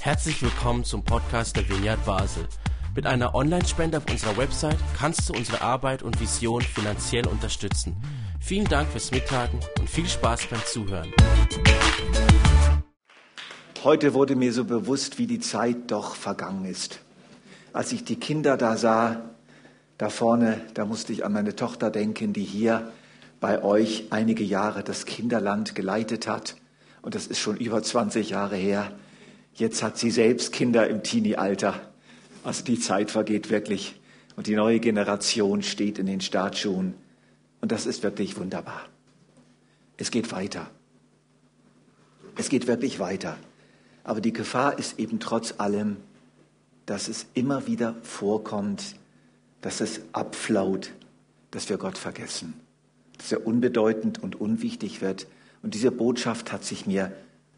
Herzlich willkommen zum Podcast der Vineyard Basel. Mit einer Online-Spende auf unserer Website kannst du unsere Arbeit und Vision finanziell unterstützen. Vielen Dank fürs Mittagen und viel Spaß beim Zuhören. Heute wurde mir so bewusst, wie die Zeit doch vergangen ist. Als ich die Kinder da sah, da vorne, da musste ich an meine Tochter denken, die hier bei euch einige Jahre das Kinderland geleitet hat. Und das ist schon über 20 Jahre her. Jetzt hat sie selbst Kinder im Teenie-Alter. Also die Zeit vergeht wirklich. Und die neue Generation steht in den Startschuhen. Und das ist wirklich wunderbar. Es geht weiter. Es geht wirklich weiter. Aber die Gefahr ist eben trotz allem, dass es immer wieder vorkommt, dass es abflaut, dass wir Gott vergessen, dass er unbedeutend und unwichtig wird. Und diese Botschaft hat sich mir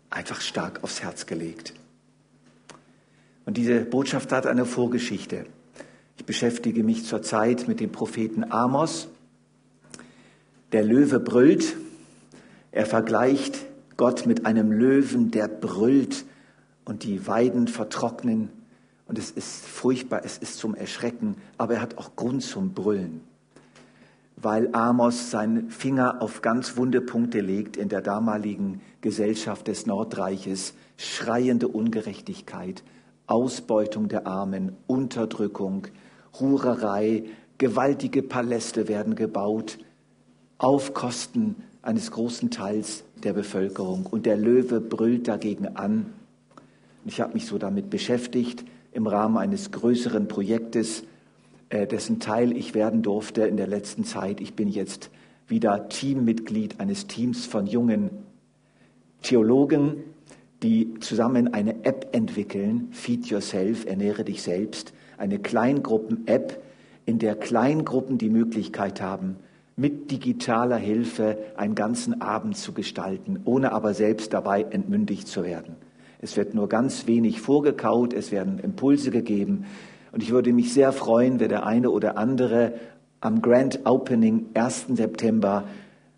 einfach stark aufs Herz gelegt. Und diese Botschaft hat eine Vorgeschichte. Ich beschäftige mich zurzeit mit dem Propheten Amos. Der Löwe brüllt. Er vergleicht Gott mit einem Löwen, der brüllt und die Weiden vertrocknen. Und es ist furchtbar, es ist zum Erschrecken, aber er hat auch Grund zum Brüllen, weil Amos seinen Finger auf ganz wunde Punkte legt in der damaligen Gesellschaft des Nordreiches. Schreiende Ungerechtigkeit, Ausbeutung der Armen, Unterdrückung, Hurerei, gewaltige Paläste werden gebaut, auf Kosten eines großen Teils der Bevölkerung. Und der Löwe brüllt dagegen an. Ich habe mich so damit beschäftigt im Rahmen eines größeren Projektes, dessen Teil ich werden durfte in der letzten Zeit. Ich bin jetzt wieder Teammitglied eines Teams von jungen Theologen, die zusammen eine App entwickeln, Feed Yourself, ernähre dich selbst, eine Kleingruppen-App, in der Kleingruppen die Möglichkeit haben, mit digitaler Hilfe einen ganzen Abend zu gestalten, ohne aber selbst dabei entmündigt zu werden. Es wird nur ganz wenig vorgekaut, es werden Impulse gegeben. Und ich würde mich sehr freuen, wenn der eine oder andere am Grand Opening 1. September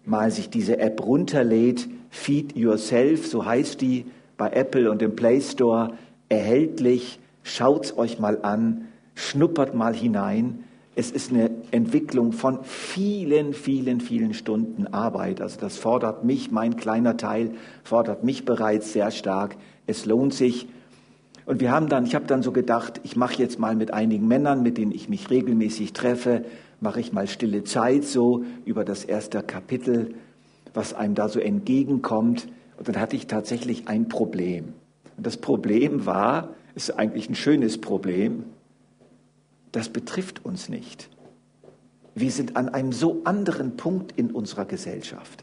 mal sich diese App runterlädt. Feed Yourself, so heißt die, bei Apple und im Play Store erhältlich. Schaut's euch mal an, schnuppert mal hinein. Es ist eine Entwicklung von vielen, vielen, vielen Stunden Arbeit. Also das fordert mich, mein kleiner Teil fordert mich bereits sehr stark. Es lohnt sich. Und wir haben dann, ich habe dann so gedacht, ich mache jetzt mal mit einigen Männern, mit denen ich mich regelmäßig treffe, mache ich mal stille Zeit so über das erste Kapitel, was einem da so entgegenkommt. Und dann hatte ich tatsächlich ein Problem. Und das Problem war, ist eigentlich ein schönes Problem, das betrifft uns nicht. Wir sind an einem so anderen Punkt in unserer Gesellschaft.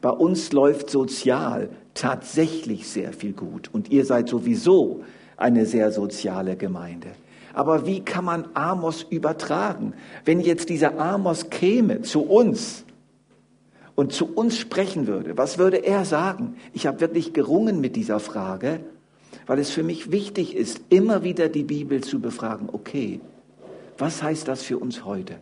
Bei uns läuft sozial tatsächlich sehr viel gut und ihr seid sowieso eine sehr soziale Gemeinde. Aber wie kann man Amos übertragen? Wenn jetzt dieser Amos käme zu uns und zu uns sprechen würde, was würde er sagen? Ich habe wirklich gerungen mit dieser Frage, weil es für mich wichtig ist, immer wieder die Bibel zu befragen. Okay, was heißt das für uns heute?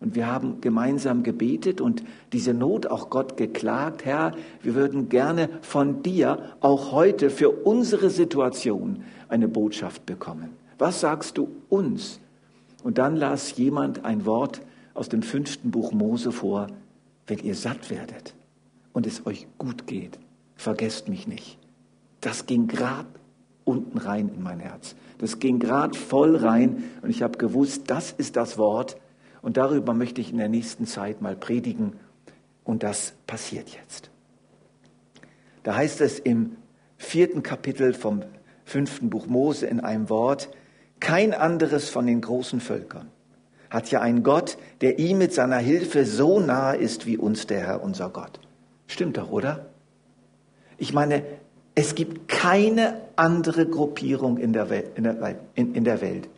Und wir haben gemeinsam gebetet und diese Not auch Gott geklagt. Herr, wir würden gerne von dir auch heute für unsere Situation eine Botschaft bekommen. Was sagst du uns? Und dann las jemand ein Wort aus dem fünften Buch Mose vor, wenn ihr satt werdet und es euch gut geht, vergesst mich nicht. Das ging grad unten rein in mein Herz. Das ging grad voll rein und ich habe gewusst, das ist das Wort und darüber möchte ich in der nächsten Zeit mal predigen und das passiert jetzt. Da heißt es im vierten Kapitel vom fünften Buch Mose in einem Wort, kein anderes von den großen Völkern hat ja einen Gott, der ihm mit seiner Hilfe so nahe ist wie uns der Herr, unser Gott. Stimmt doch, oder? Ich meine, es gibt keine andere Gruppierung in der, Welt, in, der, in, in der Welt,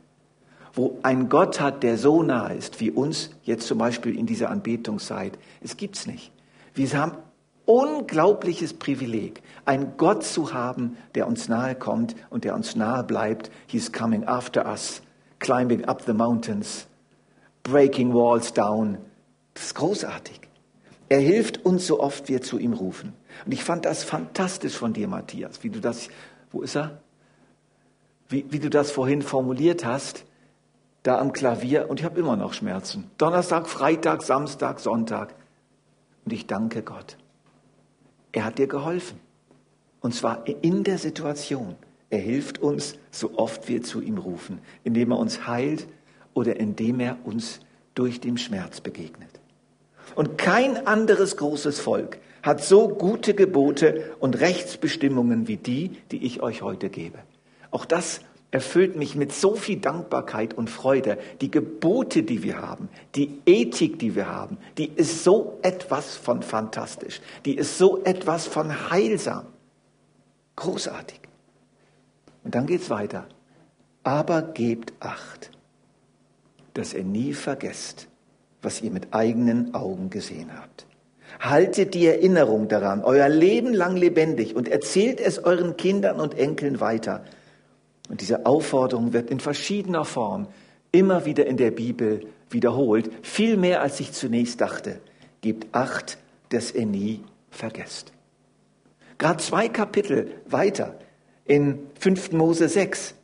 wo ein Gott hat, der so nahe ist wie uns, jetzt zum Beispiel in dieser Anbetungszeit. Es gibt's nicht. Wir haben unglaubliches Privileg, einen Gott zu haben, der uns nahe kommt und der uns nahe bleibt. He's coming after us, climbing up the mountains, breaking walls down. Das ist großartig. Er hilft uns so oft wir zu ihm rufen. Und ich fand das fantastisch von dir, Matthias, wie du das, wo ist er? Wie, wie du das vorhin formuliert hast, da am Klavier. Und ich habe immer noch Schmerzen. Donnerstag, Freitag, Samstag, Sonntag. Und ich danke Gott. Er hat dir geholfen. Und zwar in der Situation. Er hilft uns, so oft wir zu ihm rufen, indem er uns heilt oder indem er uns durch den Schmerz begegnet. Und kein anderes großes Volk hat so gute Gebote und Rechtsbestimmungen wie die, die ich euch heute gebe. Auch das erfüllt mich mit so viel Dankbarkeit und Freude. Die Gebote, die wir haben, die Ethik, die wir haben, die ist so etwas von fantastisch. Die ist so etwas von heilsam. Großartig. Und dann geht's weiter. Aber gebt Acht, dass ihr nie vergesst, was ihr mit eigenen Augen gesehen habt. Haltet die Erinnerung daran, euer Leben lang lebendig und erzählt es euren Kindern und Enkeln weiter. Und diese Aufforderung wird in verschiedener Form immer wieder in der Bibel wiederholt, viel mehr als ich zunächst dachte. Gebt Acht, dass ihr nie vergesst. Gerade zwei Kapitel weiter in 5. Mose 6.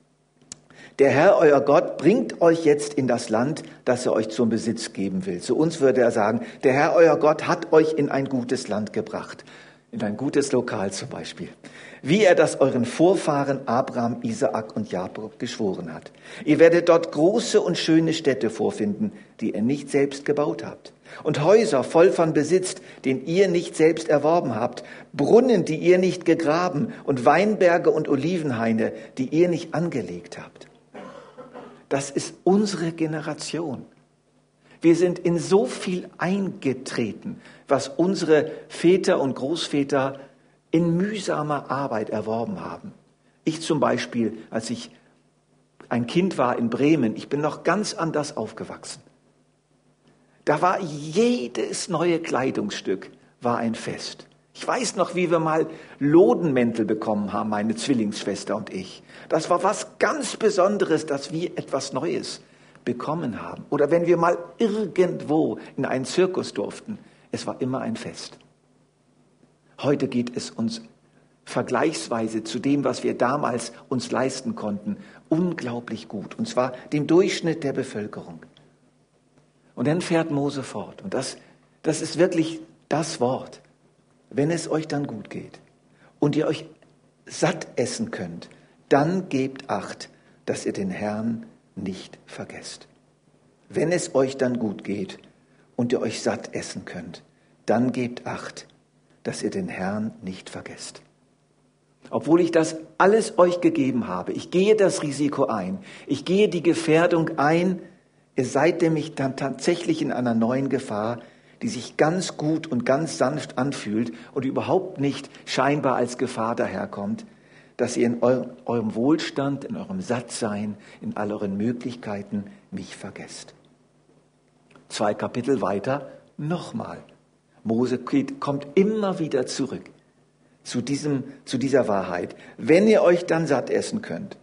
Der Herr, euer Gott, bringt euch jetzt in das Land, das er euch zum Besitz geben will. Zu uns würde er sagen, der Herr, euer Gott, hat euch in ein gutes Land gebracht. In ein gutes Lokal zum Beispiel. Wie er das euren Vorfahren Abraham, Isaak und Jakob geschworen hat. Ihr werdet dort große und schöne Städte vorfinden, die ihr nicht selbst gebaut habt und Häuser voll von Besitz, den ihr nicht selbst erworben habt, Brunnen, die ihr nicht gegraben und Weinberge und Olivenhaine, die ihr nicht angelegt habt. Das ist unsere Generation. Wir sind in so viel eingetreten, was unsere Väter und Großväter in mühsamer Arbeit erworben haben. Ich zum Beispiel, als ich ein Kind war in Bremen, ich bin noch ganz anders aufgewachsen. Da war jedes neue Kleidungsstück war ein Fest. Ich weiß noch, wie wir mal Lodenmäntel bekommen haben, meine Zwillingsschwester und ich. Das war was ganz Besonderes, dass wir etwas Neues bekommen haben. Oder wenn wir mal irgendwo in einen Zirkus durften. Es war immer ein Fest. Heute geht es uns vergleichsweise zu dem, was wir damals uns leisten konnten, unglaublich gut. Und zwar dem Durchschnitt der Bevölkerung. Und dann fährt Mose fort. Und das, das ist wirklich das Wort. Wenn es euch dann gut geht und ihr euch satt essen könnt, dann gebt acht, dass ihr den Herrn nicht vergesst. Wenn es euch dann gut geht und ihr euch satt essen könnt, dann gebt acht, dass ihr den Herrn nicht vergesst. Obwohl ich das alles euch gegeben habe, ich gehe das Risiko ein, ich gehe die Gefährdung ein, Ihr seid nämlich dann tatsächlich in einer neuen Gefahr, die sich ganz gut und ganz sanft anfühlt und überhaupt nicht scheinbar als Gefahr daherkommt, dass ihr in eurem Wohlstand, in eurem Sattsein, in all euren Möglichkeiten mich vergesst. Zwei Kapitel weiter nochmal. Mose kommt immer wieder zurück zu, diesem, zu dieser Wahrheit. Wenn ihr euch dann satt essen könnt,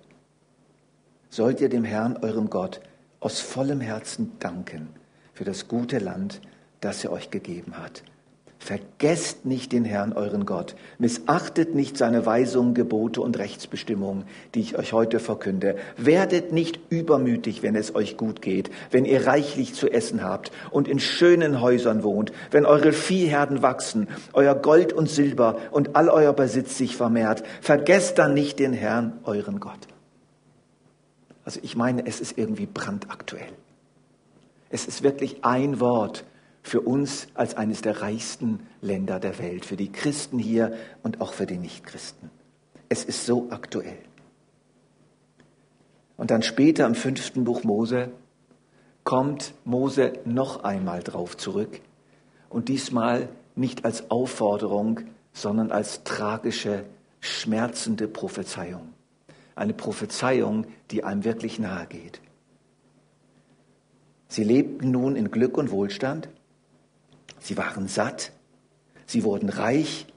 sollt ihr dem Herrn, eurem Gott, aus vollem Herzen danken für das gute Land, das er euch gegeben hat. Vergesst nicht den Herrn, euren Gott. Missachtet nicht seine Weisungen, Gebote und Rechtsbestimmungen, die ich euch heute verkünde. Werdet nicht übermütig, wenn es euch gut geht, wenn ihr reichlich zu essen habt und in schönen Häusern wohnt, wenn eure Viehherden wachsen, euer Gold und Silber und all euer Besitz sich vermehrt. Vergesst dann nicht den Herrn, euren Gott. Also ich meine, es ist irgendwie brandaktuell. Es ist wirklich ein Wort für uns als eines der reichsten Länder der Welt, für die Christen hier und auch für die Nichtchristen. Es ist so aktuell. Und dann später im fünften Buch Mose kommt Mose noch einmal drauf zurück und diesmal nicht als Aufforderung, sondern als tragische, schmerzende Prophezeiung eine Prophezeiung, die einem wirklich nahe geht. Sie lebten nun in Glück und Wohlstand, sie waren satt, sie wurden reich,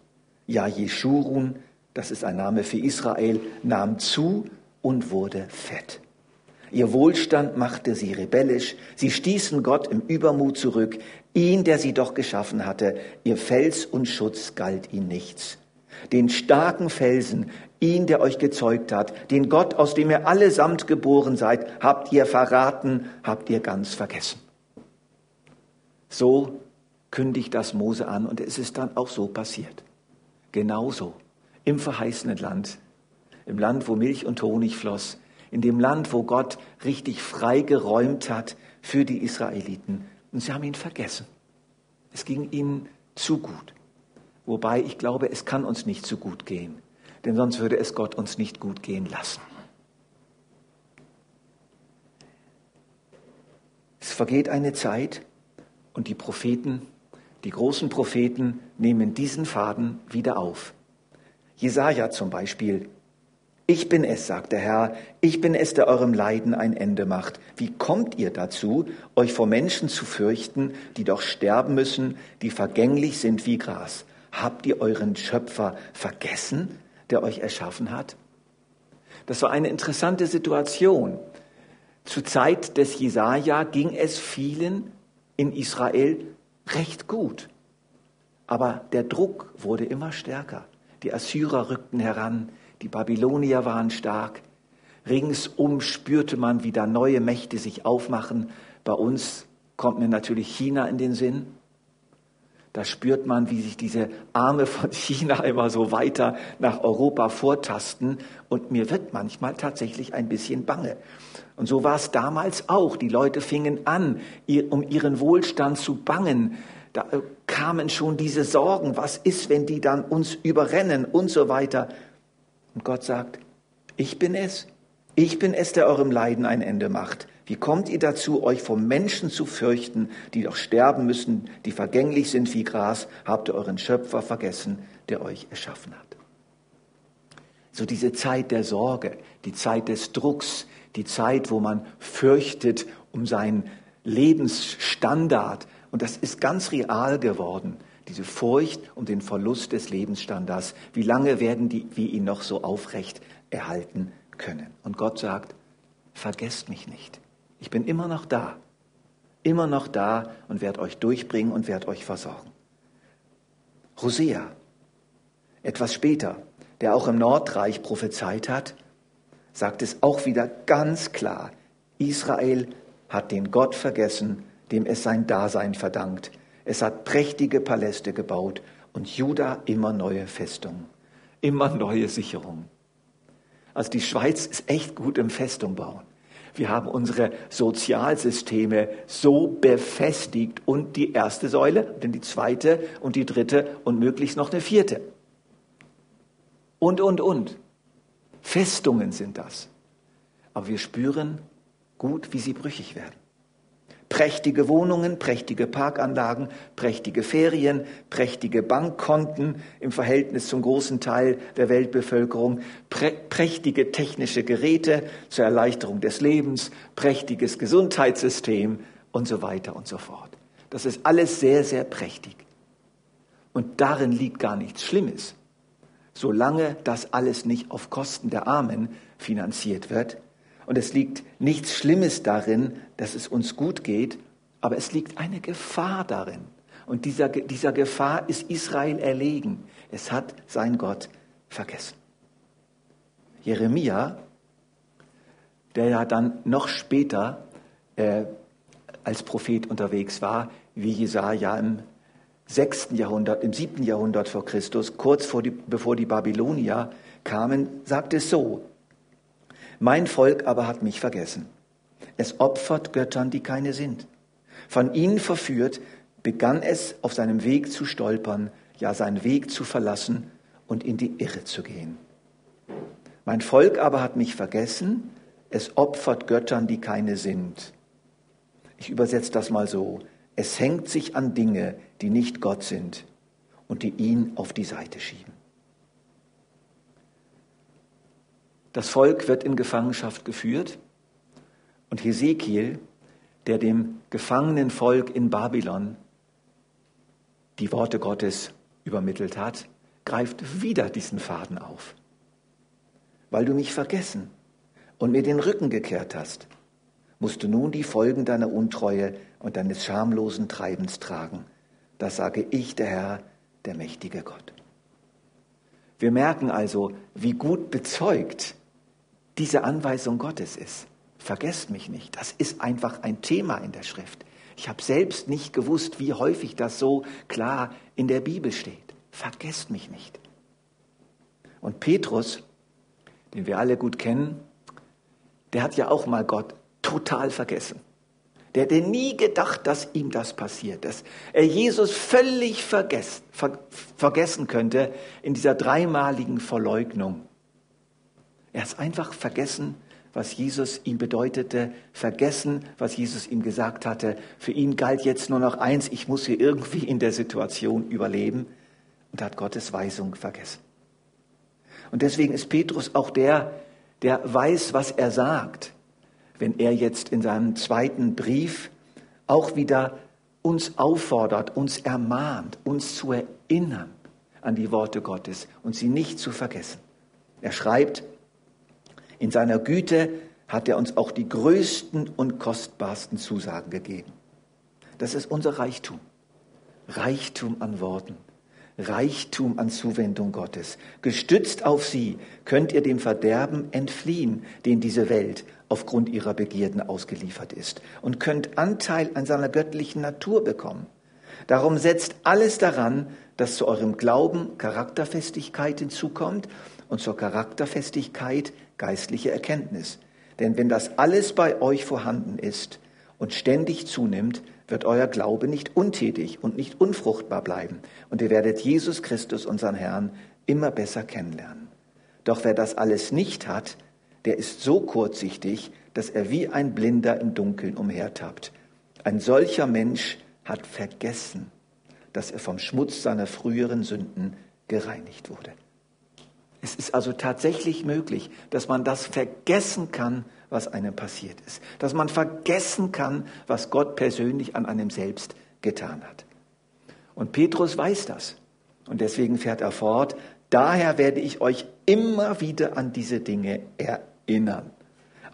ja Jeschurun, das ist ein Name für Israel, nahm zu und wurde fett. Ihr Wohlstand machte sie rebellisch. Sie stießen Gott im Übermut zurück. Ihn, der sie doch geschaffen hatte, ihr Fels und Schutz galt ihnen nichts. Den starken Felsen, ihn, der euch gezeugt hat, den Gott, aus dem ihr allesamt geboren seid, habt ihr verraten, habt ihr ganz vergessen. So kündigt das Mose an und es ist dann auch so passiert. Genauso im verheißenen Land, im Land, wo Milch und Honig floss, in dem Land, wo Gott richtig frei geräumt hat für die Israeliten. Und sie haben ihn vergessen. Es ging ihnen zu gut. Wobei ich glaube, es kann uns nicht zu gut gehen, denn sonst würde es Gott uns nicht gut gehen lassen. Es vergeht eine Zeit und die Propheten, die großen Propheten nehmen diesen Faden wieder auf. Jesaja zum Beispiel ich bin es, sagt der Herr, ich bin es, der eurem Leiden ein Ende macht. Wie kommt ihr dazu, euch vor Menschen zu fürchten, die doch sterben müssen, die vergänglich sind wie Gras? Habt ihr euren Schöpfer vergessen, der euch erschaffen hat? Das war eine interessante Situation. Zur Zeit des Jesaja ging es vielen in Israel recht gut. Aber der Druck wurde immer stärker. Die Assyrer rückten heran, die Babylonier waren stark. Ringsum spürte man, wie da neue Mächte sich aufmachen. Bei uns kommt mir natürlich China in den Sinn. Da spürt man, wie sich diese Arme von China immer so weiter nach Europa vortasten. Und mir wird manchmal tatsächlich ein bisschen bange. Und so war es damals auch. Die Leute fingen an, um ihren Wohlstand zu bangen. Da äh, kamen schon diese Sorgen. Was ist, wenn die dann uns überrennen und so weiter. Und Gott sagt, ich bin es. Ich bin es, der eurem Leiden ein Ende macht. Wie kommt ihr dazu, euch vom Menschen zu fürchten, die doch sterben müssen, die vergänglich sind wie Gras? Habt ihr euren Schöpfer vergessen, der euch erschaffen hat? So diese Zeit der Sorge, die Zeit des Drucks, die Zeit, wo man fürchtet um seinen Lebensstandard. Und das ist ganz real geworden diese Furcht um den Verlust des Lebensstandards. Wie lange werden die, wir ihn noch so aufrecht erhalten können? Und Gott sagt, vergesst mich nicht. Ich bin immer noch da. Immer noch da und werde euch durchbringen und werde euch versorgen. Hosea, etwas später, der auch im Nordreich prophezeit hat, sagt es auch wieder ganz klar. Israel hat den Gott vergessen, dem es sein Dasein verdankt. Es hat prächtige Paläste gebaut und Juda immer neue Festungen, immer neue Sicherungen. Also die Schweiz ist echt gut im Festung bauen. Wir haben unsere Sozialsysteme so befestigt und die erste Säule, dann die zweite und die dritte und möglichst noch eine vierte. Und, und, und. Festungen sind das. Aber wir spüren gut, wie sie brüchig werden. Prächtige Wohnungen, prächtige Parkanlagen, prächtige Ferien, prächtige Bankkonten im Verhältnis zum großen Teil der Weltbevölkerung, prä prächtige technische Geräte zur Erleichterung des Lebens, prächtiges Gesundheitssystem und so weiter und so fort. Das ist alles sehr, sehr prächtig. Und darin liegt gar nichts Schlimmes. Solange das alles nicht auf Kosten der Armen finanziert wird, und es liegt nichts Schlimmes darin, dass es uns gut geht, aber es liegt eine Gefahr darin. Und dieser, dieser Gefahr ist Israel erlegen. Es hat sein Gott vergessen. Jeremia, der ja dann noch später äh, als Prophet unterwegs war, wie Jesaja im sechsten Jahrhundert, im siebten Jahrhundert vor Christus, kurz vor die, bevor die Babylonier kamen, sagt es so: mein Volk aber hat mich vergessen. Es opfert Göttern, die keine sind. Von ihnen verführt, begann es auf seinem Weg zu stolpern, ja seinen Weg zu verlassen und in die Irre zu gehen. Mein Volk aber hat mich vergessen, es opfert Göttern, die keine sind. Ich übersetze das mal so. Es hängt sich an Dinge, die nicht Gott sind und die ihn auf die Seite schieben. Das Volk wird in Gefangenschaft geführt und Hesekiel, der dem gefangenen Volk in Babylon die Worte Gottes übermittelt hat, greift wieder diesen Faden auf. Weil du mich vergessen und mir den Rücken gekehrt hast, musst du nun die Folgen deiner Untreue und deines schamlosen Treibens tragen. Das sage ich, der Herr, der mächtige Gott. Wir merken also, wie gut bezeugt diese Anweisung Gottes ist. Vergesst mich nicht. Das ist einfach ein Thema in der Schrift. Ich habe selbst nicht gewusst, wie häufig das so klar in der Bibel steht. Vergesst mich nicht. Und Petrus, den wir alle gut kennen, der hat ja auch mal Gott total vergessen. Der hätte nie gedacht, dass ihm das passiert, dass er Jesus völlig vergessen, ver, vergessen könnte in dieser dreimaligen Verleugnung. Er hat einfach vergessen, was Jesus ihm bedeutete, vergessen, was Jesus ihm gesagt hatte. Für ihn galt jetzt nur noch eins, ich muss hier irgendwie in der Situation überleben und hat Gottes Weisung vergessen. Und deswegen ist Petrus auch der, der weiß, was er sagt wenn er jetzt in seinem zweiten Brief auch wieder uns auffordert, uns ermahnt, uns zu erinnern an die Worte Gottes und sie nicht zu vergessen. Er schreibt, in seiner Güte hat er uns auch die größten und kostbarsten Zusagen gegeben. Das ist unser Reichtum. Reichtum an Worten. Reichtum an Zuwendung Gottes. Gestützt auf sie könnt ihr dem Verderben entfliehen, den diese Welt aufgrund ihrer Begierden ausgeliefert ist, und könnt Anteil an seiner göttlichen Natur bekommen. Darum setzt alles daran, dass zu eurem Glauben Charakterfestigkeit hinzukommt und zur Charakterfestigkeit geistliche Erkenntnis. Denn wenn das alles bei euch vorhanden ist und ständig zunimmt, wird euer Glaube nicht untätig und nicht unfruchtbar bleiben und ihr werdet Jesus Christus, unseren Herrn, immer besser kennenlernen. Doch wer das alles nicht hat, der ist so kurzsichtig, dass er wie ein Blinder im Dunkeln umhertappt. Ein solcher Mensch hat vergessen, dass er vom Schmutz seiner früheren Sünden gereinigt wurde. Es ist also tatsächlich möglich, dass man das vergessen kann, was einem passiert ist. Dass man vergessen kann, was Gott persönlich an einem selbst getan hat. Und Petrus weiß das. Und deswegen fährt er fort, daher werde ich euch immer wieder an diese Dinge erinnern.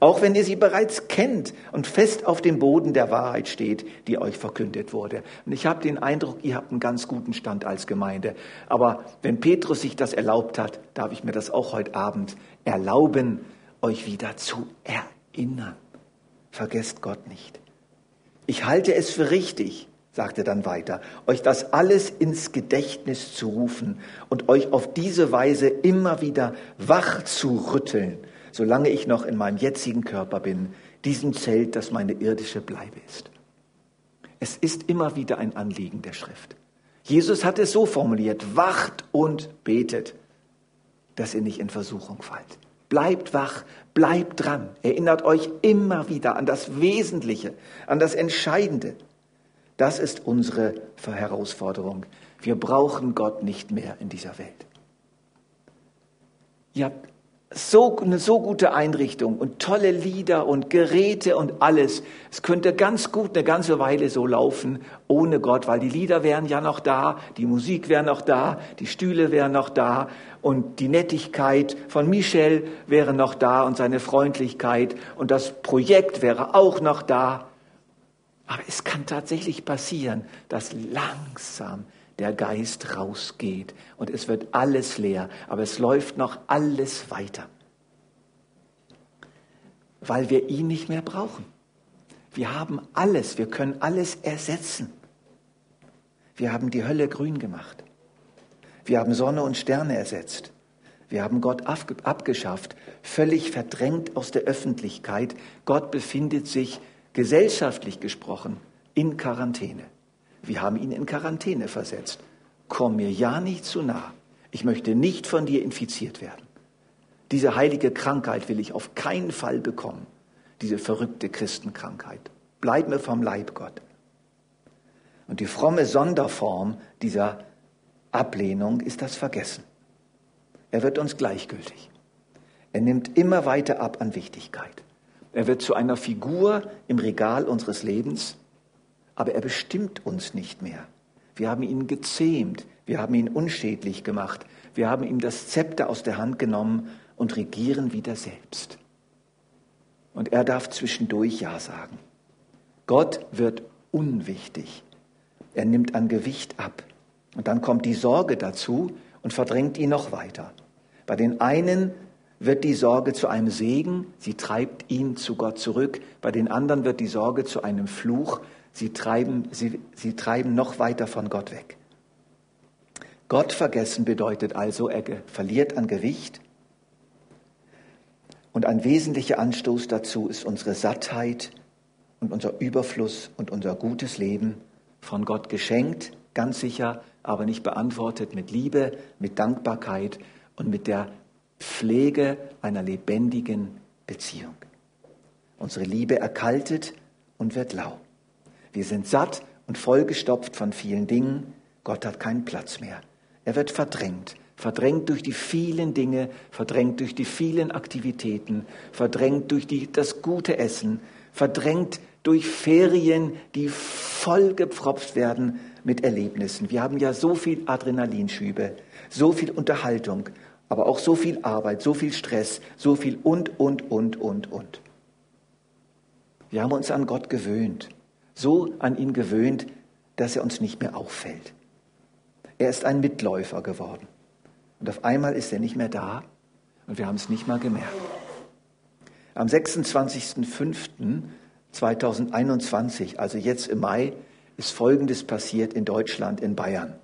Auch wenn ihr sie bereits kennt und fest auf dem Boden der Wahrheit steht, die euch verkündet wurde. Und ich habe den Eindruck, ihr habt einen ganz guten Stand als Gemeinde. Aber wenn Petrus sich das erlaubt hat, darf ich mir das auch heute Abend erlauben, euch wieder zu erinnern. Vergesst Gott nicht. Ich halte es für richtig, sagte dann weiter, euch das alles ins Gedächtnis zu rufen und euch auf diese Weise immer wieder wach zu rütteln, solange ich noch in meinem jetzigen Körper bin, diesem Zelt, das meine irdische Bleibe ist. Es ist immer wieder ein Anliegen der Schrift. Jesus hat es so formuliert, wacht und betet, dass ihr nicht in Versuchung fallt. Bleibt wach, bleibt dran. Erinnert euch immer wieder an das Wesentliche, an das Entscheidende. Das ist unsere Herausforderung. Wir brauchen Gott nicht mehr in dieser Welt. Ihr habt so, eine so gute Einrichtung und tolle Lieder und Geräte und alles. Es könnte ganz gut eine ganze Weile so laufen ohne Gott, weil die Lieder wären ja noch da, die Musik wäre noch da, die Stühle wären noch da und die Nettigkeit von Michel wäre noch da und seine Freundlichkeit und das Projekt wäre auch noch da. Aber es kann tatsächlich passieren, dass langsam der Geist rausgeht und es wird alles leer, aber es läuft noch alles weiter, weil wir ihn nicht mehr brauchen. Wir haben alles, wir können alles ersetzen. Wir haben die Hölle grün gemacht. Wir haben Sonne und Sterne ersetzt. Wir haben Gott abgeschafft, völlig verdrängt aus der Öffentlichkeit. Gott befindet sich gesellschaftlich gesprochen in Quarantäne. Wir haben ihn in Quarantäne versetzt. Komm mir ja nicht zu nah. Ich möchte nicht von dir infiziert werden. Diese heilige Krankheit will ich auf keinen Fall bekommen. Diese verrückte Christenkrankheit. Bleib mir vom Leib, Gott. Und die fromme Sonderform dieser Ablehnung ist das Vergessen. Er wird uns gleichgültig. Er nimmt immer weiter ab an Wichtigkeit. Er wird zu einer Figur im Regal unseres Lebens, aber er bestimmt uns nicht mehr. Wir haben ihn gezähmt, wir haben ihn unschädlich gemacht, wir haben ihm das Zepter aus der Hand genommen und regieren wieder selbst. Und er darf zwischendurch Ja sagen. Gott wird unwichtig. Er nimmt an Gewicht ab. Und dann kommt die Sorge dazu und verdrängt ihn noch weiter. Bei den einen wird die Sorge zu einem Segen, sie treibt ihn zu Gott zurück. Bei den anderen wird die Sorge zu einem Fluch, sie treiben, sie, sie treiben noch weiter von Gott weg. Gott vergessen bedeutet also, er verliert an Gewicht. Und ein wesentlicher Anstoß dazu ist unsere Sattheit und unser Überfluss und unser gutes Leben, von Gott geschenkt, ganz sicher, aber nicht beantwortet mit Liebe, mit Dankbarkeit und mit der Pflege einer lebendigen Beziehung. Unsere Liebe erkaltet und wird lau. Wir sind satt und vollgestopft von vielen Dingen. Gott hat keinen Platz mehr. Er wird verdrängt. Verdrängt durch die vielen Dinge, verdrängt durch die vielen Aktivitäten, verdrängt durch die, das gute Essen, verdrängt durch Ferien, die vollgepfropft werden mit Erlebnissen. Wir haben ja so viel Adrenalinschübe, so viel Unterhaltung, aber auch so viel Arbeit, so viel Stress, so viel und, und, und, und, und. Wir haben uns an Gott gewöhnt, so an ihn gewöhnt, dass er uns nicht mehr auffällt. Er ist ein Mitläufer geworden. Und auf einmal ist er nicht mehr da und wir haben es nicht mal gemerkt. Am 26.05.2021, also jetzt im Mai, ist Folgendes passiert in Deutschland, in Bayern.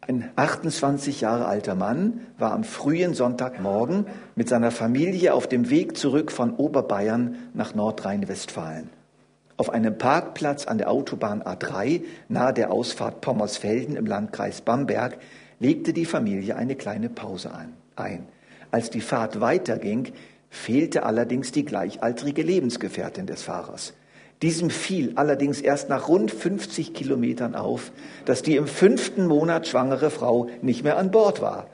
Ein 28 Jahre alter Mann war am frühen Sonntagmorgen mit seiner Familie auf dem Weg zurück von Oberbayern nach Nordrhein-Westfalen. Auf einem Parkplatz an der Autobahn A3 nahe der Ausfahrt Pommersfelden im Landkreis Bamberg legte die Familie eine kleine Pause ein. Als die Fahrt weiterging, fehlte allerdings die gleichaltrige Lebensgefährtin des Fahrers. Diesem fiel allerdings erst nach rund 50 Kilometern auf, dass die im fünften Monat schwangere Frau nicht mehr an Bord war,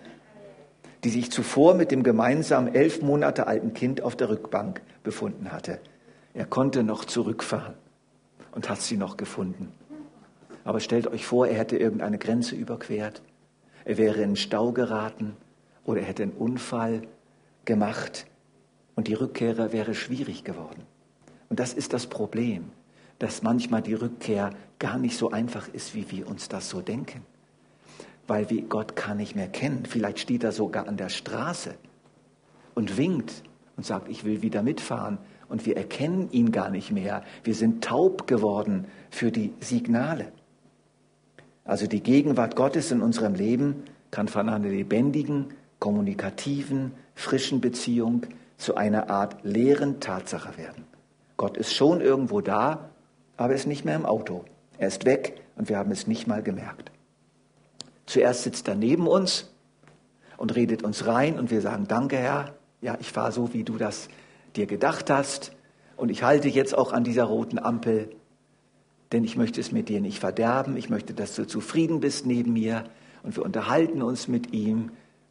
die sich zuvor mit dem gemeinsamen elf Monate alten Kind auf der Rückbank befunden hatte. Er konnte noch zurückfahren und hat sie noch gefunden. Aber stellt euch vor, er hätte irgendeine Grenze überquert, er wäre in Stau geraten oder er hätte einen Unfall gemacht und die Rückkehrer wäre schwierig geworden. Und das ist das Problem, dass manchmal die Rückkehr gar nicht so einfach ist, wie wir uns das so denken. Weil wir Gott gar nicht mehr kennen. Vielleicht steht er sogar an der Straße und winkt und sagt, ich will wieder mitfahren. Und wir erkennen ihn gar nicht mehr. Wir sind taub geworden für die Signale. Also die Gegenwart Gottes in unserem Leben kann von einer lebendigen, kommunikativen, frischen Beziehung zu einer Art leeren Tatsache werden. Gott ist schon irgendwo da, aber ist nicht mehr im Auto. Er ist weg und wir haben es nicht mal gemerkt. Zuerst sitzt er neben uns und redet uns rein und wir sagen, danke Herr, ja, ich fahre so, wie du das dir gedacht hast und ich halte jetzt auch an dieser roten Ampel, denn ich möchte es mit dir nicht verderben, ich möchte, dass du zufrieden bist neben mir und wir unterhalten uns mit ihm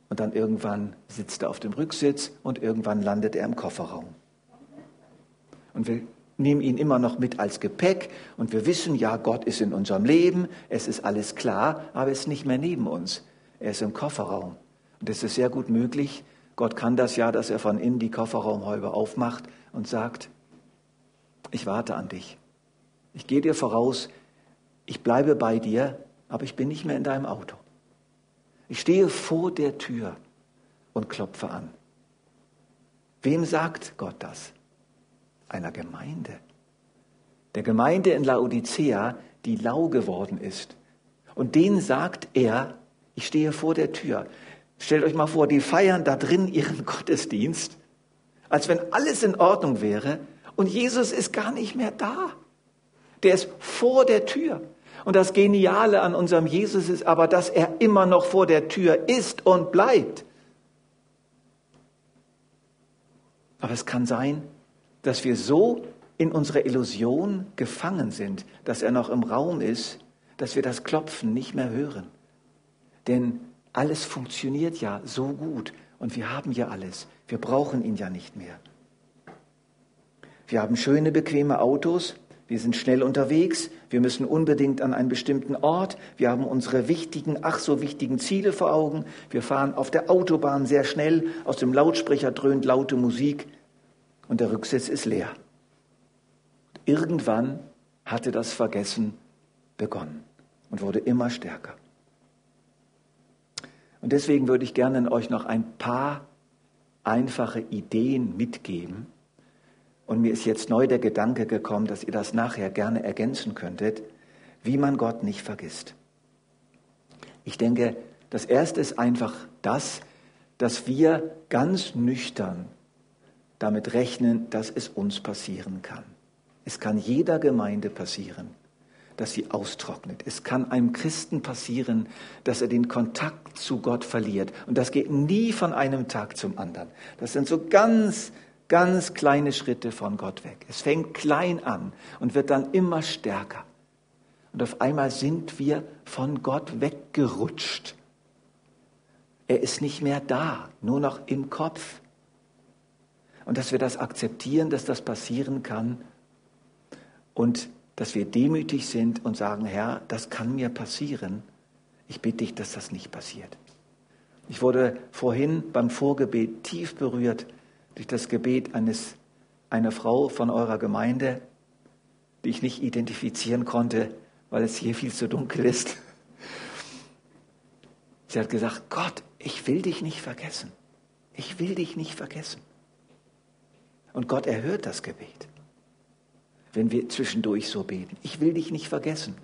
und dann irgendwann sitzt er auf dem Rücksitz und irgendwann landet er im Kofferraum. Und wir nehmen ihn immer noch mit als Gepäck und wir wissen, ja, Gott ist in unserem Leben, es ist alles klar, aber er ist nicht mehr neben uns. Er ist im Kofferraum. Und es ist sehr gut möglich, Gott kann das ja, dass er von innen die Kofferraumhäube aufmacht und sagt, ich warte an dich. Ich gehe dir voraus, ich bleibe bei dir, aber ich bin nicht mehr in deinem Auto. Ich stehe vor der Tür und klopfe an. Wem sagt Gott das? einer Gemeinde. Der Gemeinde in Laodicea, die lau geworden ist. Und denen sagt er, ich stehe vor der Tür. Stellt euch mal vor, die feiern da drin ihren Gottesdienst, als wenn alles in Ordnung wäre und Jesus ist gar nicht mehr da. Der ist vor der Tür. Und das Geniale an unserem Jesus ist aber, dass er immer noch vor der Tür ist und bleibt. Aber es kann sein, dass wir so in unserer Illusion gefangen sind, dass er noch im Raum ist, dass wir das Klopfen nicht mehr hören. Denn alles funktioniert ja so gut und wir haben ja alles. Wir brauchen ihn ja nicht mehr. Wir haben schöne, bequeme Autos, wir sind schnell unterwegs, wir müssen unbedingt an einen bestimmten Ort, wir haben unsere wichtigen, ach so wichtigen Ziele vor Augen, wir fahren auf der Autobahn sehr schnell, aus dem Lautsprecher dröhnt laute Musik, und der Rücksitz ist leer. Irgendwann hatte das Vergessen begonnen und wurde immer stärker. Und deswegen würde ich gerne euch noch ein paar einfache Ideen mitgeben. Und mir ist jetzt neu der Gedanke gekommen, dass ihr das nachher gerne ergänzen könntet, wie man Gott nicht vergisst. Ich denke, das Erste ist einfach das, dass wir ganz nüchtern damit rechnen, dass es uns passieren kann. Es kann jeder Gemeinde passieren, dass sie austrocknet. Es kann einem Christen passieren, dass er den Kontakt zu Gott verliert. Und das geht nie von einem Tag zum anderen. Das sind so ganz, ganz kleine Schritte von Gott weg. Es fängt klein an und wird dann immer stärker. Und auf einmal sind wir von Gott weggerutscht. Er ist nicht mehr da, nur noch im Kopf. Und dass wir das akzeptieren, dass das passieren kann und dass wir demütig sind und sagen, Herr, das kann mir passieren. Ich bitte dich, dass das nicht passiert. Ich wurde vorhin beim Vorgebet tief berührt durch das Gebet eines, einer Frau von eurer Gemeinde, die ich nicht identifizieren konnte, weil es hier viel zu dunkel ist. Sie hat gesagt, Gott, ich will dich nicht vergessen. Ich will dich nicht vergessen. Und Gott erhört das Gebet, wenn wir zwischendurch so beten. Ich will dich nicht vergessen.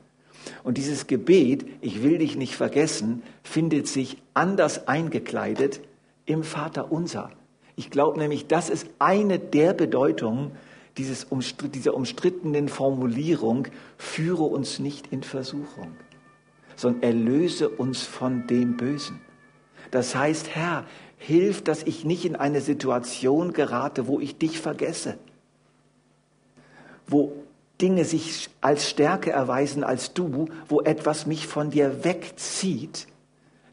Und dieses Gebet, ich will dich nicht vergessen, findet sich anders eingekleidet im Vater unser. Ich glaube nämlich, das ist eine der Bedeutungen dieses, dieser umstrittenen Formulierung, führe uns nicht in Versuchung, sondern erlöse uns von dem Bösen. Das heißt, Herr, hilf, dass ich nicht in eine Situation gerate, wo ich dich vergesse, wo Dinge sich als Stärke erweisen als du, wo etwas mich von dir wegzieht.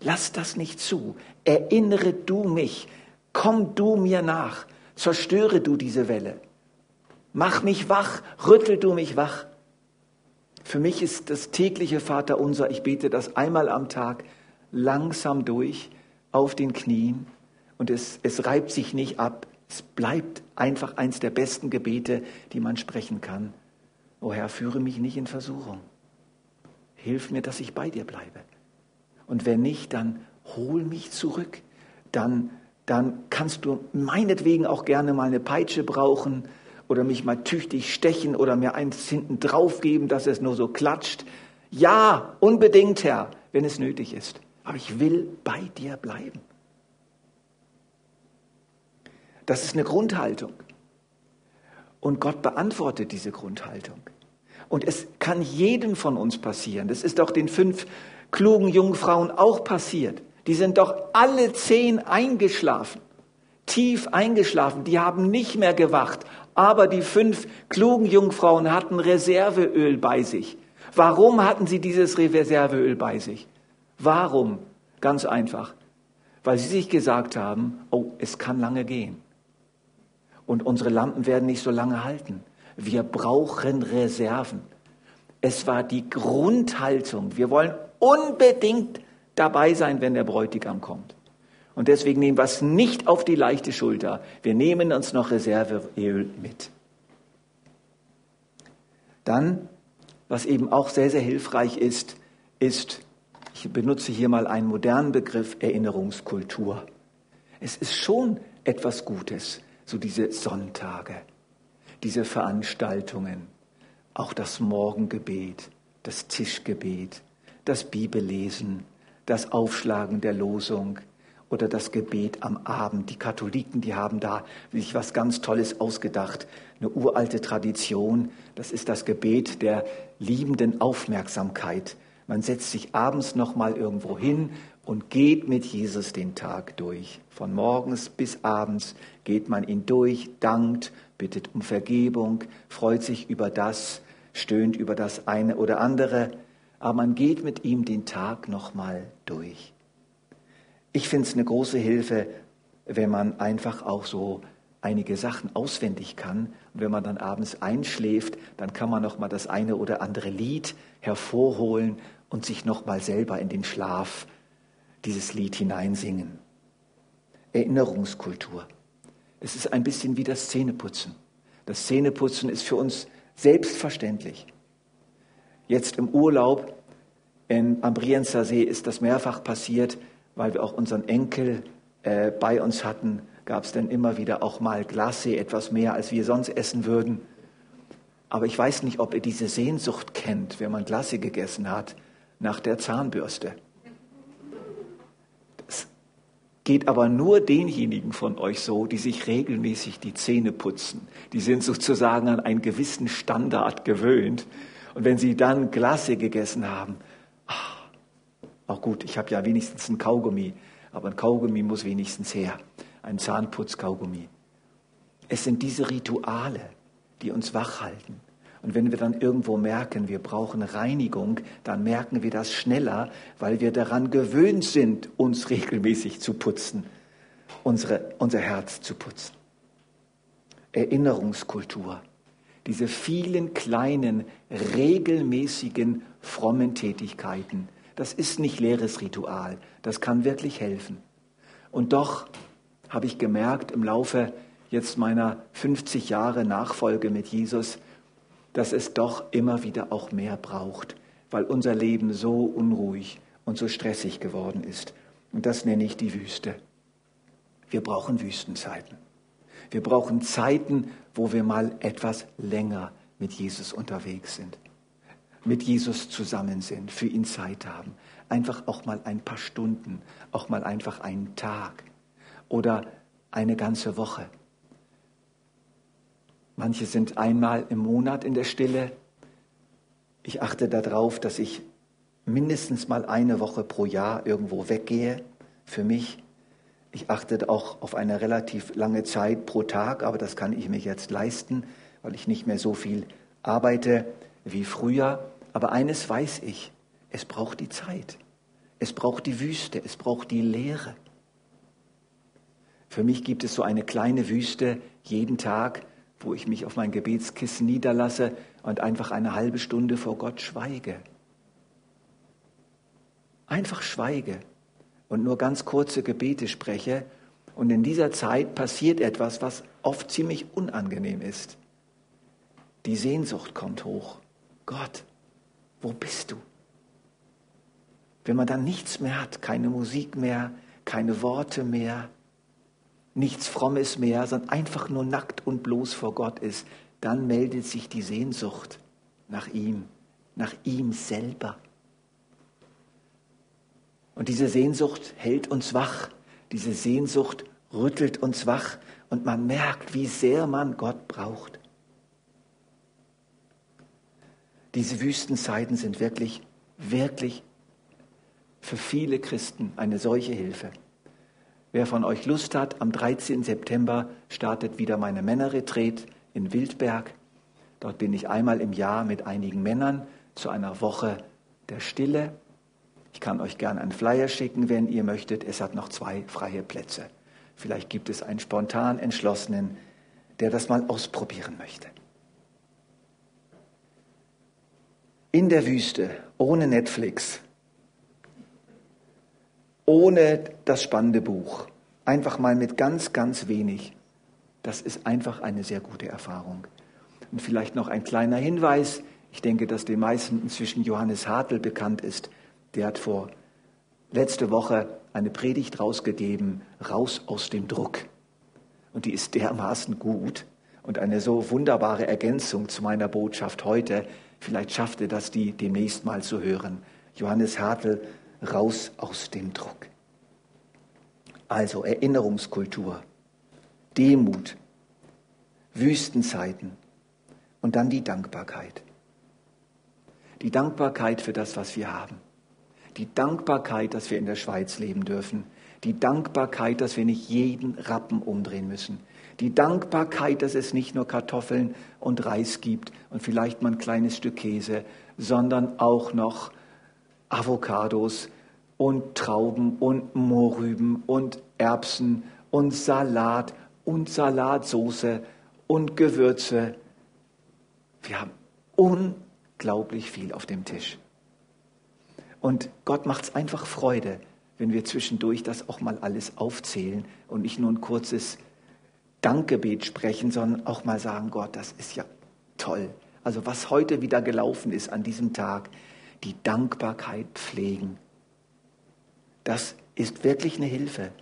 Lass das nicht zu. Erinnere du mich. Komm du mir nach. Zerstöre du diese Welle. Mach mich wach. Rüttel du mich wach. Für mich ist das tägliche Vaterunser, ich bete das einmal am Tag langsam durch auf den Knien und es, es reibt sich nicht ab. Es bleibt einfach eins der besten Gebete, die man sprechen kann. O Herr, führe mich nicht in Versuchung. Hilf mir, dass ich bei dir bleibe. Und wenn nicht, dann hol mich zurück. Dann, dann kannst du meinetwegen auch gerne mal eine Peitsche brauchen oder mich mal tüchtig stechen oder mir eins hinten drauf geben, dass es nur so klatscht. Ja, unbedingt, Herr, wenn es nötig ist. Aber ich will bei dir bleiben. Das ist eine Grundhaltung. Und Gott beantwortet diese Grundhaltung. Und es kann jedem von uns passieren. Das ist doch den fünf klugen Jungfrauen auch passiert. Die sind doch alle zehn eingeschlafen, tief eingeschlafen. Die haben nicht mehr gewacht. Aber die fünf klugen Jungfrauen hatten Reserveöl bei sich. Warum hatten sie dieses Reserveöl bei sich? Warum? Ganz einfach. Weil sie sich gesagt haben, oh, es kann lange gehen. Und unsere Lampen werden nicht so lange halten. Wir brauchen Reserven. Es war die Grundhaltung. Wir wollen unbedingt dabei sein, wenn der Bräutigam kommt. Und deswegen nehmen wir es nicht auf die leichte Schulter. Wir nehmen uns noch Reserveöl mit. Dann, was eben auch sehr, sehr hilfreich ist, ist ich benutze hier mal einen modernen Begriff, Erinnerungskultur. Es ist schon etwas Gutes, so diese Sonntage, diese Veranstaltungen, auch das Morgengebet, das Tischgebet, das Bibellesen, das Aufschlagen der Losung oder das Gebet am Abend. Die Katholiken, die haben da sich was ganz Tolles ausgedacht, eine uralte Tradition. Das ist das Gebet der liebenden Aufmerksamkeit. Man setzt sich abends noch mal irgendwo hin und geht mit Jesus den Tag durch. Von morgens bis abends geht man ihn durch, dankt, bittet um Vergebung, freut sich über das, stöhnt über das eine oder andere, aber man geht mit ihm den Tag noch mal durch. Ich finde es eine große Hilfe, wenn man einfach auch so einige Sachen auswendig kann. Und wenn man dann abends einschläft, dann kann man noch mal das eine oder andere Lied hervorholen und sich nochmal selber in den Schlaf dieses Lied hineinsingen. Erinnerungskultur. Es ist ein bisschen wie das Zähneputzen. Das Zähneputzen ist für uns selbstverständlich. Jetzt im Urlaub in, am Brienzer See ist das mehrfach passiert, weil wir auch unseren Enkel äh, bei uns hatten, gab es dann immer wieder auch mal Glasse, etwas mehr, als wir sonst essen würden. Aber ich weiß nicht, ob ihr diese Sehnsucht kennt, wenn man Glasse gegessen hat, nach der Zahnbürste. Das geht aber nur denjenigen von euch so, die sich regelmäßig die Zähne putzen. Die sind sozusagen an einen gewissen Standard gewöhnt. Und wenn sie dann Glasse gegessen haben, ach, auch gut, ich habe ja wenigstens ein Kaugummi, aber ein Kaugummi muss wenigstens her. Ein Zahnputzkaugummi. Es sind diese Rituale, die uns wach halten. Und wenn wir dann irgendwo merken, wir brauchen Reinigung, dann merken wir das schneller, weil wir daran gewöhnt sind, uns regelmäßig zu putzen, unsere, unser Herz zu putzen. Erinnerungskultur. Diese vielen kleinen, regelmäßigen, frommen Tätigkeiten. Das ist nicht leeres Ritual. Das kann wirklich helfen. Und doch habe ich gemerkt im Laufe jetzt meiner 50 Jahre Nachfolge mit Jesus, dass es doch immer wieder auch mehr braucht, weil unser Leben so unruhig und so stressig geworden ist. Und das nenne ich die Wüste. Wir brauchen Wüstenzeiten. Wir brauchen Zeiten, wo wir mal etwas länger mit Jesus unterwegs sind, mit Jesus zusammen sind, für ihn Zeit haben. Einfach auch mal ein paar Stunden, auch mal einfach einen Tag oder eine ganze Woche. Manche sind einmal im Monat in der Stille. Ich achte darauf, dass ich mindestens mal eine Woche pro Jahr irgendwo weggehe für mich. Ich achte auch auf eine relativ lange Zeit pro Tag, aber das kann ich mir jetzt leisten, weil ich nicht mehr so viel arbeite wie früher. Aber eines weiß ich, es braucht die Zeit. Es braucht die Wüste, es braucht die Leere. Für mich gibt es so eine kleine Wüste jeden Tag, wo ich mich auf mein Gebetskissen niederlasse und einfach eine halbe Stunde vor Gott schweige. Einfach schweige und nur ganz kurze Gebete spreche. Und in dieser Zeit passiert etwas, was oft ziemlich unangenehm ist. Die Sehnsucht kommt hoch. Gott, wo bist du? Wenn man dann nichts mehr hat, keine Musik mehr, keine Worte mehr, nichts Frommes mehr, sondern einfach nur nackt und bloß vor Gott ist, dann meldet sich die Sehnsucht nach ihm, nach ihm selber. Und diese Sehnsucht hält uns wach, diese Sehnsucht rüttelt uns wach und man merkt, wie sehr man Gott braucht. Diese Wüstenzeiten sind wirklich, wirklich für viele Christen eine solche Hilfe. Wer von euch Lust hat, am 13. September startet wieder meine Männerretreat in Wildberg. Dort bin ich einmal im Jahr mit einigen Männern zu einer Woche der Stille. Ich kann euch gerne einen Flyer schicken, wenn ihr möchtet. Es hat noch zwei freie Plätze. Vielleicht gibt es einen spontan entschlossenen, der das mal ausprobieren möchte. In der Wüste, ohne Netflix, ohne das spannende Buch. Einfach mal mit ganz, ganz wenig. Das ist einfach eine sehr gute Erfahrung. Und vielleicht noch ein kleiner Hinweis. Ich denke, dass den meisten inzwischen Johannes Hartl bekannt ist. Der hat vor letzte Woche eine Predigt rausgegeben, raus aus dem Druck. Und die ist dermaßen gut und eine so wunderbare Ergänzung zu meiner Botschaft heute. Vielleicht schafft er das, die demnächst mal zu hören. Johannes Hartl, raus aus dem Druck. Also Erinnerungskultur, Demut, Wüstenzeiten und dann die Dankbarkeit. Die Dankbarkeit für das, was wir haben. Die Dankbarkeit, dass wir in der Schweiz leben dürfen. Die Dankbarkeit, dass wir nicht jeden Rappen umdrehen müssen. Die Dankbarkeit, dass es nicht nur Kartoffeln und Reis gibt und vielleicht mal ein kleines Stück Käse, sondern auch noch Avocados, und Trauben und Mohrrüben und Erbsen und Salat und Salatsoße und Gewürze. Wir haben unglaublich viel auf dem Tisch. Und Gott macht es einfach Freude, wenn wir zwischendurch das auch mal alles aufzählen und nicht nur ein kurzes Dankgebet sprechen, sondern auch mal sagen, Gott, das ist ja toll. Also was heute wieder gelaufen ist an diesem Tag, die Dankbarkeit pflegen. Das ist wirklich eine Hilfe,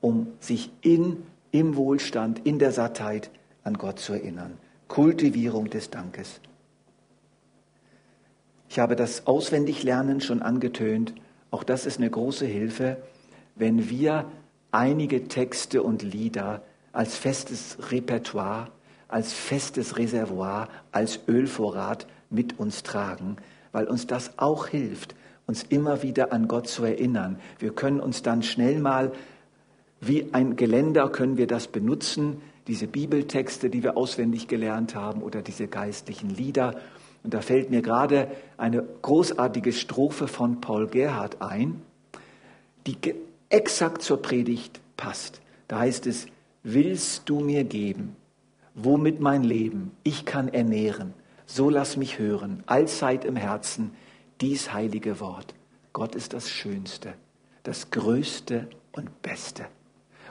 um sich in, im Wohlstand, in der Sattheit an Gott zu erinnern. Kultivierung des Dankes. Ich habe das Auswendiglernen schon angetönt. Auch das ist eine große Hilfe, wenn wir einige Texte und Lieder als festes Repertoire, als festes Reservoir, als Ölvorrat mit uns tragen, weil uns das auch hilft, uns immer wieder an Gott zu erinnern. Wir können uns dann schnell mal, wie ein Geländer können wir das benutzen, diese Bibeltexte, die wir auswendig gelernt haben oder diese geistlichen Lieder. Und da fällt mir gerade eine großartige Strophe von Paul Gerhard ein, die exakt zur Predigt passt. Da heißt es, willst du mir geben, womit mein Leben ich kann ernähren, so lass mich hören, allzeit im Herzen, dies heilige Wort. Gott ist das Schönste, das Größte und Beste.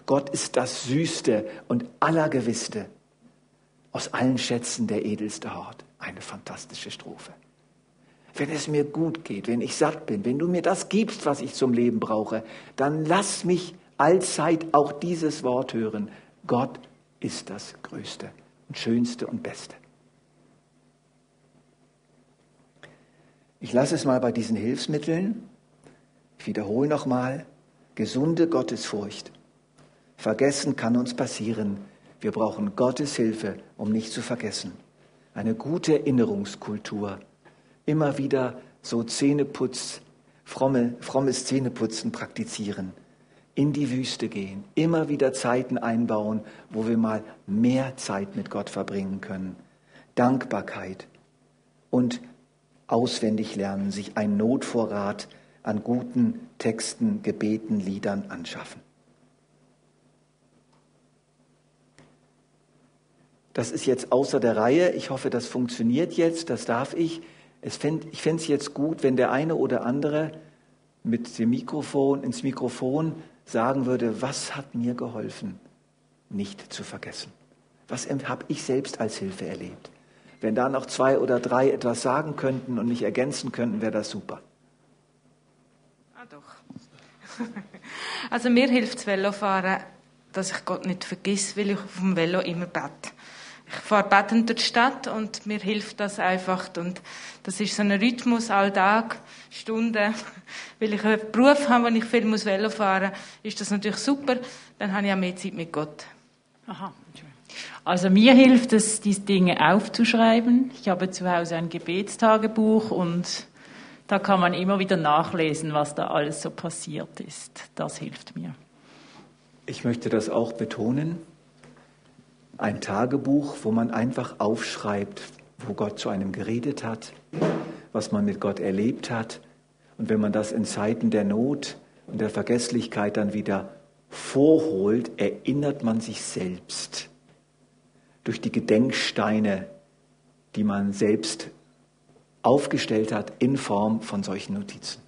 Gott ist das Süßste und Allergewisste. Aus allen Schätzen der edelste Hort. Eine fantastische Strophe. Wenn es mir gut geht, wenn ich satt bin, wenn du mir das gibst, was ich zum Leben brauche, dann lass mich allzeit auch dieses Wort hören. Gott ist das Größte und Schönste und Beste. Ich lasse es mal bei diesen Hilfsmitteln. Ich wiederhole nochmal, gesunde Gottesfurcht. Vergessen kann uns passieren. Wir brauchen Gottes Hilfe, um nicht zu vergessen. Eine gute Erinnerungskultur. Immer wieder so Zähneputz, fromme, frommes Zähneputzen praktizieren. In die Wüste gehen. Immer wieder Zeiten einbauen, wo wir mal mehr Zeit mit Gott verbringen können. Dankbarkeit und auswendig lernen, sich einen Notvorrat an guten Texten, Gebeten, Liedern anschaffen. Das ist jetzt außer der Reihe. Ich hoffe, das funktioniert jetzt, das darf ich. Fänd, ich fände es jetzt gut, wenn der eine oder andere mit dem Mikrofon ins Mikrofon sagen würde, was hat mir geholfen, nicht zu vergessen? Was habe ich selbst als Hilfe erlebt? Wenn da noch zwei oder drei etwas sagen könnten und mich ergänzen könnten, wäre das super. Ah, doch. Also mir hilft das Velofahren, dass ich Gott nicht vergiss, weil ich auf dem Velo immer bete. Ich fahre betend durch die Stadt und mir hilft das einfach. Und das ist so ein Rhythmus, alltag, Stunden. Weil ich einen Beruf habe, wo ich viel muss Velo fahren muss, ist das natürlich super. Dann habe ich auch mehr Zeit mit Gott. Aha, also mir hilft es, diese Dinge aufzuschreiben. Ich habe zu Hause ein Gebetstagebuch und da kann man immer wieder nachlesen, was da alles so passiert ist. Das hilft mir. Ich möchte das auch betonen. Ein Tagebuch, wo man einfach aufschreibt, wo Gott zu einem geredet hat, was man mit Gott erlebt hat. Und wenn man das in Zeiten der Not und der Vergesslichkeit dann wieder vorholt, erinnert man sich selbst durch die Gedenksteine, die man selbst aufgestellt hat in Form von solchen Notizen.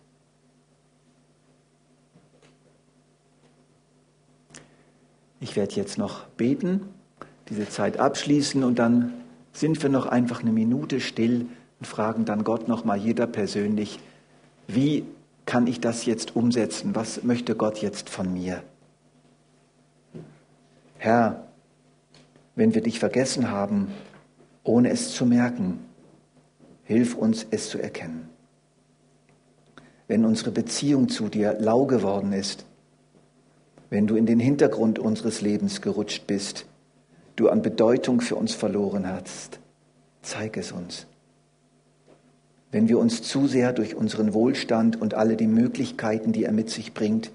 Ich werde jetzt noch beten, diese Zeit abschließen und dann sind wir noch einfach eine Minute still und fragen dann Gott nochmal jeder persönlich, wie kann ich das jetzt umsetzen? Was möchte Gott jetzt von mir? Herr, wenn wir dich vergessen haben, ohne es zu merken. Hilf uns, es zu erkennen. Wenn unsere Beziehung zu dir lau geworden ist, wenn du in den Hintergrund unseres Lebens gerutscht bist, du an Bedeutung für uns verloren hast, zeig es uns. Wenn wir uns zu sehr durch unseren Wohlstand und alle die Möglichkeiten, die er mit sich bringt,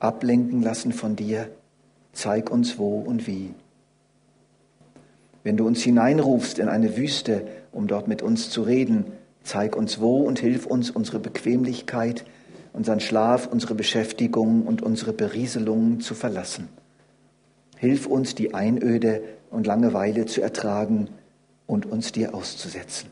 ablenken lassen von dir, zeig uns wo und wie. Wenn du uns hineinrufst in eine Wüste, um dort mit uns zu reden, zeig uns wo und hilf uns, unsere Bequemlichkeit, unseren Schlaf, unsere Beschäftigung und unsere Berieselungen zu verlassen. Hilf uns, die Einöde und Langeweile zu ertragen und uns dir auszusetzen.